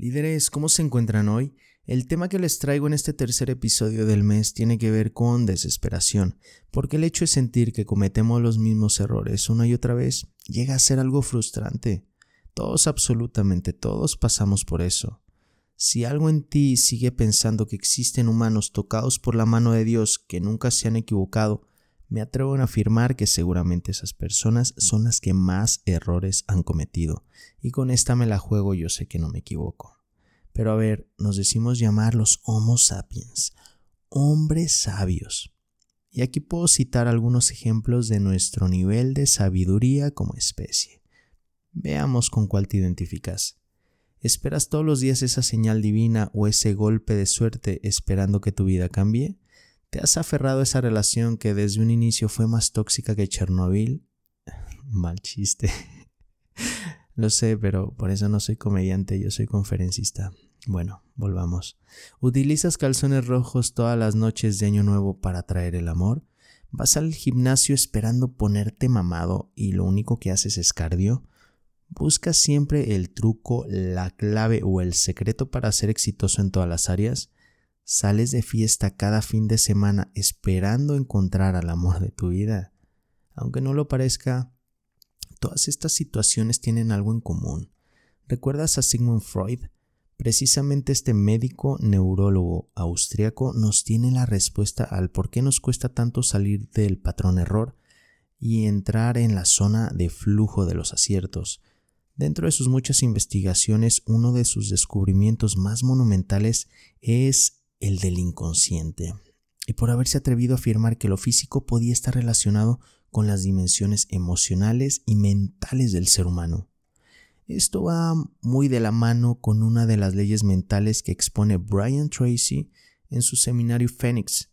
Líderes, ¿cómo se encuentran hoy? El tema que les traigo en este tercer episodio del mes tiene que ver con desesperación, porque el hecho de sentir que cometemos los mismos errores una y otra vez llega a ser algo frustrante. Todos, absolutamente todos, pasamos por eso. Si algo en ti sigue pensando que existen humanos tocados por la mano de Dios que nunca se han equivocado, me atrevo a afirmar que seguramente esas personas son las que más errores han cometido, y con esta me la juego yo sé que no me equivoco. Pero a ver, nos decimos llamar los Homo sapiens, hombres sabios. Y aquí puedo citar algunos ejemplos de nuestro nivel de sabiduría como especie. Veamos con cuál te identificas. ¿Esperas todos los días esa señal divina o ese golpe de suerte esperando que tu vida cambie? ¿Te has aferrado esa relación que desde un inicio fue más tóxica que Chernobyl? Mal chiste. Lo sé, pero por eso no soy comediante, yo soy conferencista. Bueno, volvamos. ¿Utilizas calzones rojos todas las noches de Año Nuevo para traer el amor? ¿Vas al gimnasio esperando ponerte mamado y lo único que haces es cardio? ¿Buscas siempre el truco, la clave o el secreto para ser exitoso en todas las áreas? Sales de fiesta cada fin de semana esperando encontrar al amor de tu vida. Aunque no lo parezca, todas estas situaciones tienen algo en común. ¿Recuerdas a Sigmund Freud? Precisamente este médico neurólogo austriaco nos tiene la respuesta al por qué nos cuesta tanto salir del patrón error y entrar en la zona de flujo de los aciertos. Dentro de sus muchas investigaciones, uno de sus descubrimientos más monumentales es el del inconsciente, y por haberse atrevido a afirmar que lo físico podía estar relacionado con las dimensiones emocionales y mentales del ser humano. Esto va muy de la mano con una de las leyes mentales que expone Brian Tracy en su seminario Phoenix,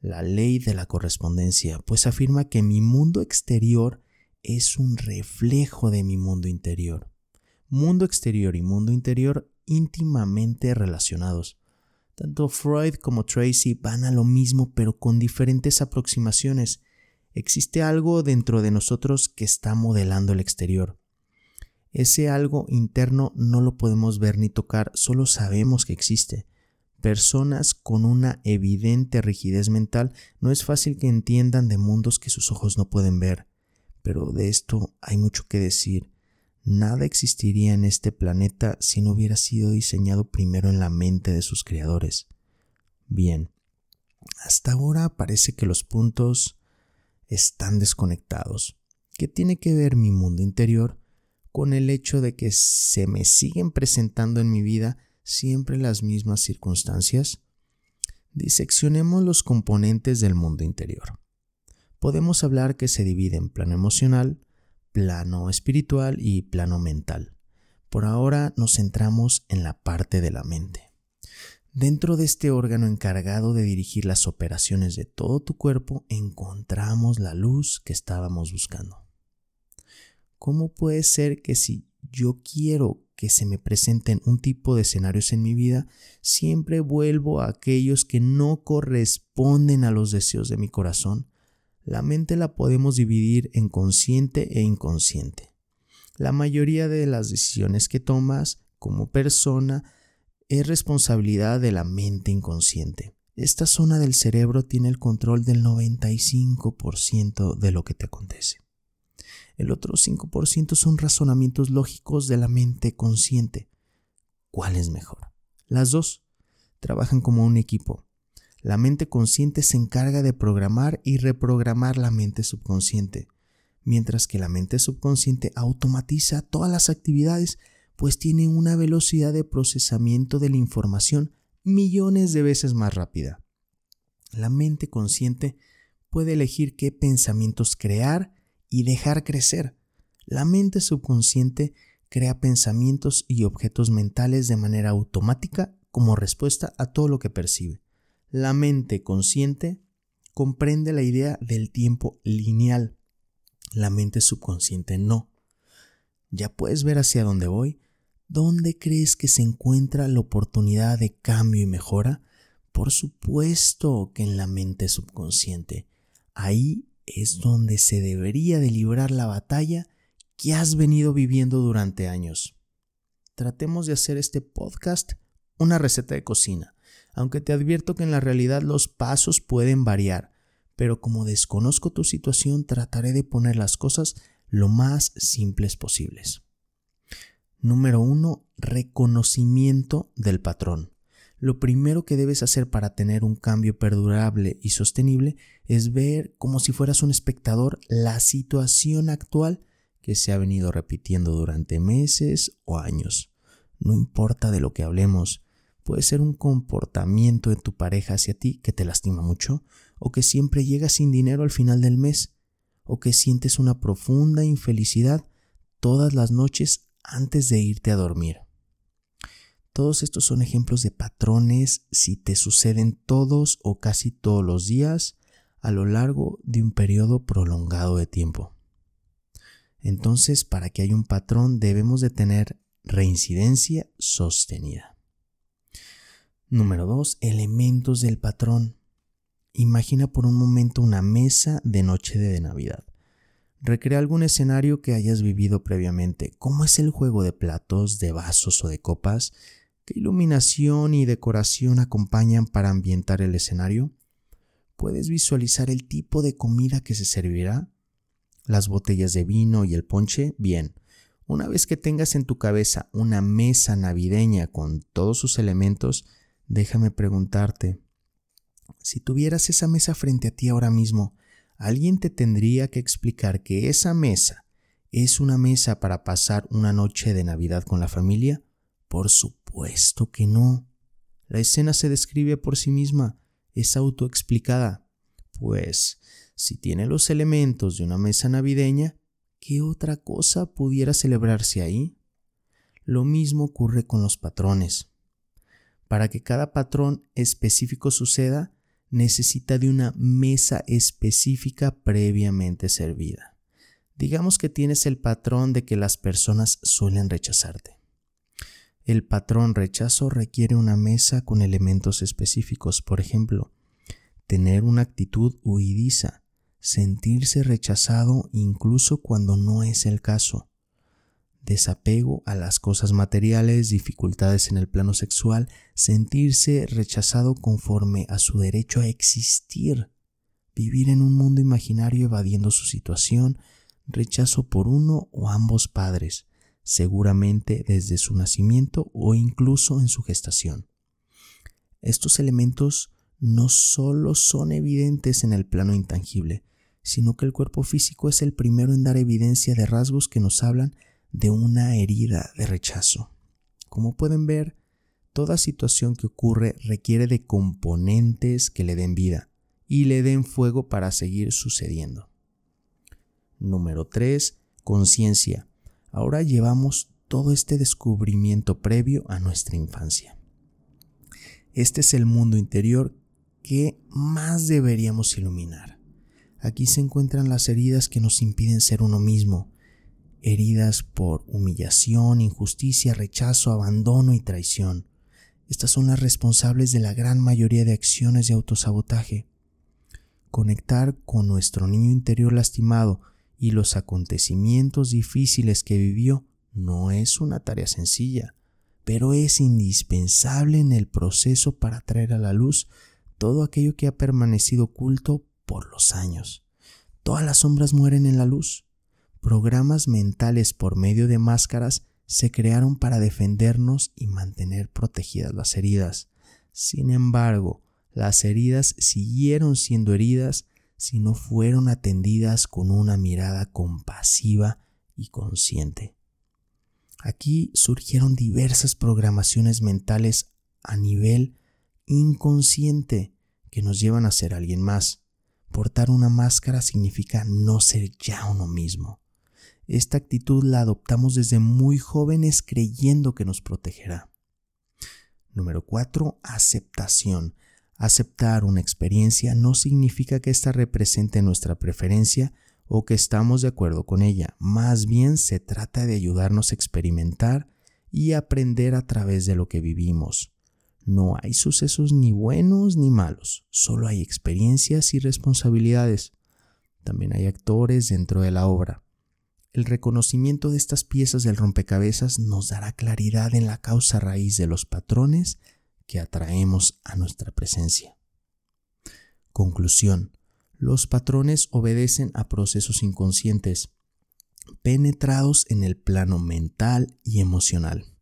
la ley de la correspondencia, pues afirma que mi mundo exterior es un reflejo de mi mundo interior. Mundo exterior y mundo interior íntimamente relacionados. Tanto Freud como Tracy van a lo mismo pero con diferentes aproximaciones. Existe algo dentro de nosotros que está modelando el exterior. Ese algo interno no lo podemos ver ni tocar, solo sabemos que existe. Personas con una evidente rigidez mental no es fácil que entiendan de mundos que sus ojos no pueden ver, pero de esto hay mucho que decir. Nada existiría en este planeta si no hubiera sido diseñado primero en la mente de sus creadores. Bien, hasta ahora parece que los puntos están desconectados. ¿Qué tiene que ver mi mundo interior con el hecho de que se me siguen presentando en mi vida siempre las mismas circunstancias? Diseccionemos los componentes del mundo interior. Podemos hablar que se divide en plano emocional, plano espiritual y plano mental. Por ahora nos centramos en la parte de la mente. Dentro de este órgano encargado de dirigir las operaciones de todo tu cuerpo encontramos la luz que estábamos buscando. ¿Cómo puede ser que si yo quiero que se me presenten un tipo de escenarios en mi vida, siempre vuelvo a aquellos que no corresponden a los deseos de mi corazón la mente la podemos dividir en consciente e inconsciente. La mayoría de las decisiones que tomas como persona es responsabilidad de la mente inconsciente. Esta zona del cerebro tiene el control del 95% de lo que te acontece. El otro 5% son razonamientos lógicos de la mente consciente. ¿Cuál es mejor? Las dos trabajan como un equipo. La mente consciente se encarga de programar y reprogramar la mente subconsciente, mientras que la mente subconsciente automatiza todas las actividades, pues tiene una velocidad de procesamiento de la información millones de veces más rápida. La mente consciente puede elegir qué pensamientos crear y dejar crecer. La mente subconsciente crea pensamientos y objetos mentales de manera automática como respuesta a todo lo que percibe. La mente consciente comprende la idea del tiempo lineal. La mente subconsciente no. ¿Ya puedes ver hacia dónde voy? ¿Dónde crees que se encuentra la oportunidad de cambio y mejora? Por supuesto que en la mente subconsciente. Ahí es donde se debería de librar la batalla que has venido viviendo durante años. tratemos de hacer este podcast una receta de cocina, aunque te advierto que en la realidad los pasos pueden variar, pero como desconozco tu situación trataré de poner las cosas lo más simples posibles. Número 1. Reconocimiento del patrón. Lo primero que debes hacer para tener un cambio perdurable y sostenible es ver como si fueras un espectador la situación actual que se ha venido repitiendo durante meses o años. No importa de lo que hablemos, puede ser un comportamiento de tu pareja hacia ti que te lastima mucho, o que siempre llegas sin dinero al final del mes, o que sientes una profunda infelicidad todas las noches antes de irte a dormir. Todos estos son ejemplos de patrones si te suceden todos o casi todos los días a lo largo de un periodo prolongado de tiempo. Entonces, para que haya un patrón debemos de tener reincidencia sostenida. Número 2. Elementos del patrón. Imagina por un momento una mesa de noche de Navidad. Recrea algún escenario que hayas vivido previamente. ¿Cómo es el juego de platos, de vasos o de copas? ¿Qué iluminación y decoración acompañan para ambientar el escenario? ¿Puedes visualizar el tipo de comida que se servirá? ¿Las botellas de vino y el ponche? Bien. Una vez que tengas en tu cabeza una mesa navideña con todos sus elementos, déjame preguntarte, si tuvieras esa mesa frente a ti ahora mismo, alguien te tendría que explicar que esa mesa es una mesa para pasar una noche de Navidad con la familia? Por supuesto que no. La escena se describe por sí misma, es autoexplicada. Pues, si tiene los elementos de una mesa navideña, ¿qué otra cosa pudiera celebrarse ahí? Lo mismo ocurre con los patrones. Para que cada patrón específico suceda, necesita de una mesa específica previamente servida. Digamos que tienes el patrón de que las personas suelen rechazarte. El patrón rechazo requiere una mesa con elementos específicos, por ejemplo, tener una actitud huidiza, sentirse rechazado incluso cuando no es el caso, desapego a las cosas materiales, dificultades en el plano sexual, sentirse rechazado conforme a su derecho a existir, vivir en un mundo imaginario evadiendo su situación, rechazo por uno o ambos padres, seguramente desde su nacimiento o incluso en su gestación. Estos elementos no solo son evidentes en el plano intangible, sino que el cuerpo físico es el primero en dar evidencia de rasgos que nos hablan de una herida de rechazo. Como pueden ver, toda situación que ocurre requiere de componentes que le den vida y le den fuego para seguir sucediendo. Número 3. Conciencia. Ahora llevamos todo este descubrimiento previo a nuestra infancia. Este es el mundo interior que más deberíamos iluminar. Aquí se encuentran las heridas que nos impiden ser uno mismo, heridas por humillación, injusticia, rechazo, abandono y traición. Estas son las responsables de la gran mayoría de acciones de autosabotaje. Conectar con nuestro niño interior lastimado y los acontecimientos difíciles que vivió no es una tarea sencilla, pero es indispensable en el proceso para traer a la luz todo aquello que ha permanecido oculto por los años. Todas las sombras mueren en la luz. Programas mentales por medio de máscaras se crearon para defendernos y mantener protegidas las heridas. Sin embargo, las heridas siguieron siendo heridas si no fueron atendidas con una mirada compasiva y consciente. Aquí surgieron diversas programaciones mentales a nivel inconsciente que nos llevan a ser alguien más. Portar una máscara significa no ser ya uno mismo. Esta actitud la adoptamos desde muy jóvenes creyendo que nos protegerá. Número 4. Aceptación. Aceptar una experiencia no significa que ésta represente nuestra preferencia o que estamos de acuerdo con ella, más bien se trata de ayudarnos a experimentar y aprender a través de lo que vivimos. No hay sucesos ni buenos ni malos, solo hay experiencias y responsabilidades. También hay actores dentro de la obra. El reconocimiento de estas piezas del rompecabezas nos dará claridad en la causa raíz de los patrones que atraemos a nuestra presencia. Conclusión. Los patrones obedecen a procesos inconscientes, penetrados en el plano mental y emocional.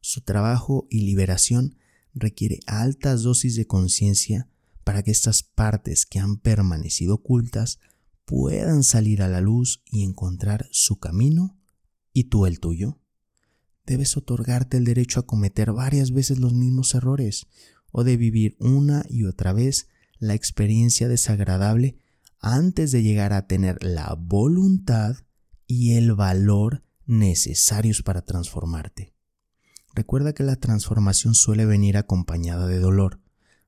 Su trabajo y liberación requiere altas dosis de conciencia para que estas partes que han permanecido ocultas puedan salir a la luz y encontrar su camino y tú el tuyo. Debes otorgarte el derecho a cometer varias veces los mismos errores o de vivir una y otra vez la experiencia desagradable antes de llegar a tener la voluntad y el valor necesarios para transformarte. Recuerda que la transformación suele venir acompañada de dolor,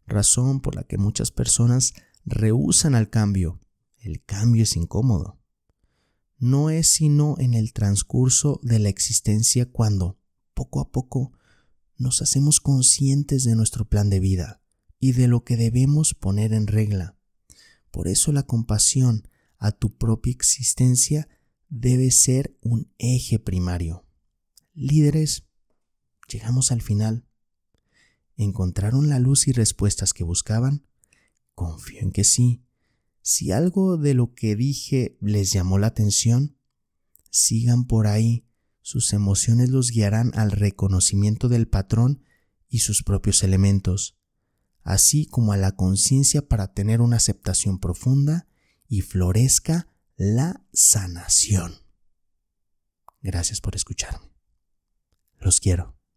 razón por la que muchas personas rehusan al cambio. El cambio es incómodo. No es sino en el transcurso de la existencia cuando, poco a poco, nos hacemos conscientes de nuestro plan de vida y de lo que debemos poner en regla. Por eso la compasión a tu propia existencia debe ser un eje primario. Líderes, llegamos al final. ¿Encontraron la luz y respuestas que buscaban? Confío en que sí. Si algo de lo que dije les llamó la atención, sigan por ahí. Sus emociones los guiarán al reconocimiento del patrón y sus propios elementos, así como a la conciencia para tener una aceptación profunda y florezca la sanación. Gracias por escucharme. Los quiero.